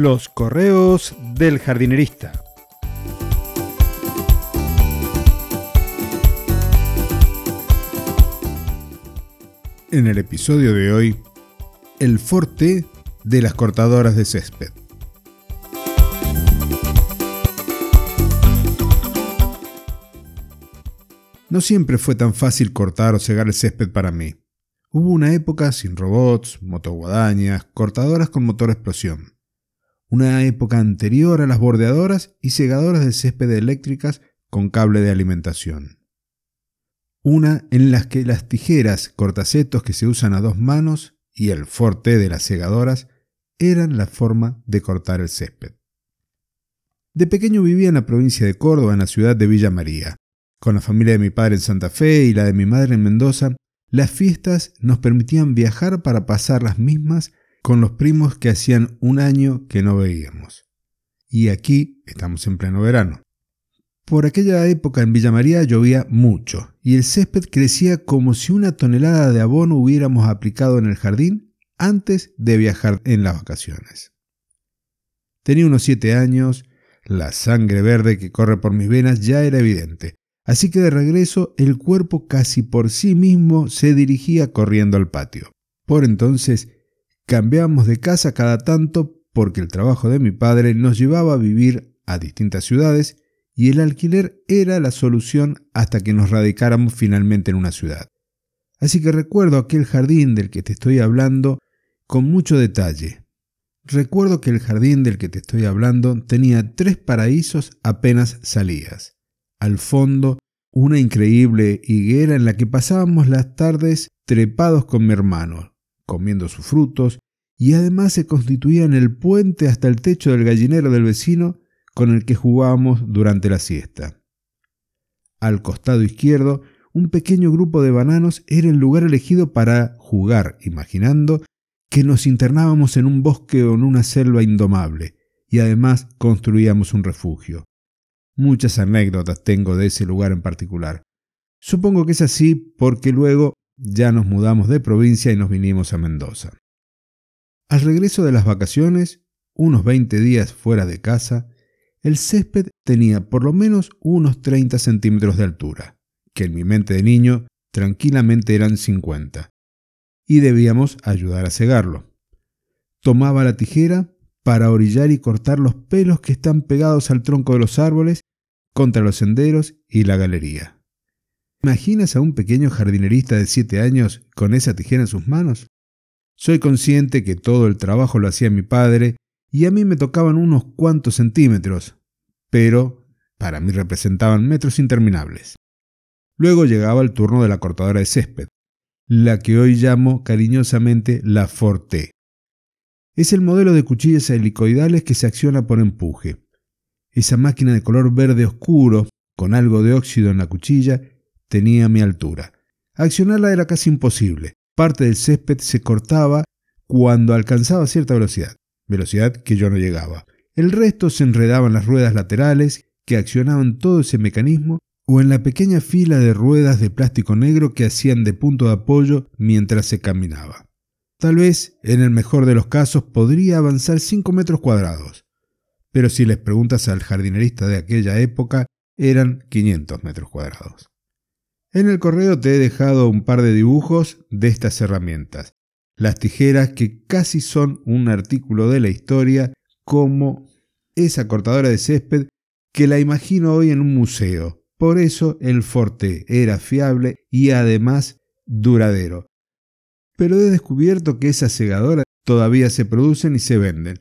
Los correos del jardinerista. En el episodio de hoy, el forte de las cortadoras de césped. No siempre fue tan fácil cortar o cegar el césped para mí. Hubo una época sin robots, motoguadañas, cortadoras con motor explosión. Una época anterior a las bordeadoras y segadoras de césped eléctricas con cable de alimentación. Una en la que las tijeras cortacetos que se usan a dos manos y el forte de las segadoras eran la forma de cortar el césped. De pequeño vivía en la provincia de Córdoba, en la ciudad de Villa María. Con la familia de mi padre en Santa Fe y la de mi madre en Mendoza, las fiestas nos permitían viajar para pasar las mismas con los primos que hacían un año que no veíamos. Y aquí estamos en pleno verano. Por aquella época en Villa María llovía mucho y el césped crecía como si una tonelada de abono hubiéramos aplicado en el jardín antes de viajar en las vacaciones. Tenía unos siete años, la sangre verde que corre por mis venas ya era evidente, Así que de regreso el cuerpo casi por sí mismo se dirigía corriendo al patio. Por entonces cambiamos de casa cada tanto porque el trabajo de mi padre nos llevaba a vivir a distintas ciudades y el alquiler era la solución hasta que nos radicáramos finalmente en una ciudad. Así que recuerdo aquel jardín del que te estoy hablando con mucho detalle. Recuerdo que el jardín del que te estoy hablando tenía tres paraísos apenas salías al fondo una increíble higuera en la que pasábamos las tardes trepados con mi hermano, comiendo sus frutos, y además se constituía en el puente hasta el techo del gallinero del vecino con el que jugábamos durante la siesta. Al costado izquierdo, un pequeño grupo de bananos era el lugar elegido para jugar, imaginando que nos internábamos en un bosque o en una selva indomable, y además construíamos un refugio. Muchas anécdotas tengo de ese lugar en particular. Supongo que es así porque luego ya nos mudamos de provincia y nos vinimos a Mendoza. Al regreso de las vacaciones, unos 20 días fuera de casa, el césped tenía por lo menos unos 30 centímetros de altura, que en mi mente de niño tranquilamente eran 50, y debíamos ayudar a cegarlo. Tomaba la tijera para orillar y cortar los pelos que están pegados al tronco de los árboles contra los senderos y la galería. ¿Imaginas a un pequeño jardinerista de siete años con esa tijera en sus manos? Soy consciente que todo el trabajo lo hacía mi padre y a mí me tocaban unos cuantos centímetros, pero para mí representaban metros interminables. Luego llegaba el turno de la cortadora de césped, la que hoy llamo cariñosamente la Forte. Es el modelo de cuchillas helicoidales que se acciona por empuje. Esa máquina de color verde oscuro, con algo de óxido en la cuchilla, tenía mi altura. Accionarla era casi imposible. Parte del césped se cortaba cuando alcanzaba cierta velocidad, velocidad que yo no llegaba. El resto se enredaba en las ruedas laterales que accionaban todo ese mecanismo o en la pequeña fila de ruedas de plástico negro que hacían de punto de apoyo mientras se caminaba. Tal vez, en el mejor de los casos, podría avanzar 5 metros cuadrados pero si les preguntas al jardinerista de aquella época, eran 500 metros cuadrados. En el correo te he dejado un par de dibujos de estas herramientas, las tijeras que casi son un artículo de la historia, como esa cortadora de césped que la imagino hoy en un museo. Por eso el Forte era fiable y además duradero. Pero he descubierto que esas segadoras todavía se producen y se venden.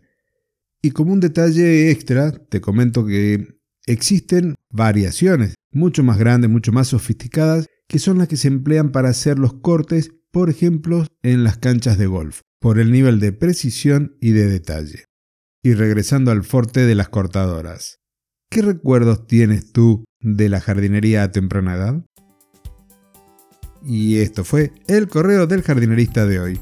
Y como un detalle extra, te comento que existen variaciones mucho más grandes, mucho más sofisticadas, que son las que se emplean para hacer los cortes, por ejemplo, en las canchas de golf, por el nivel de precisión y de detalle. Y regresando al forte de las cortadoras, ¿qué recuerdos tienes tú de la jardinería a temprana edad? Y esto fue el correo del jardinerista de hoy.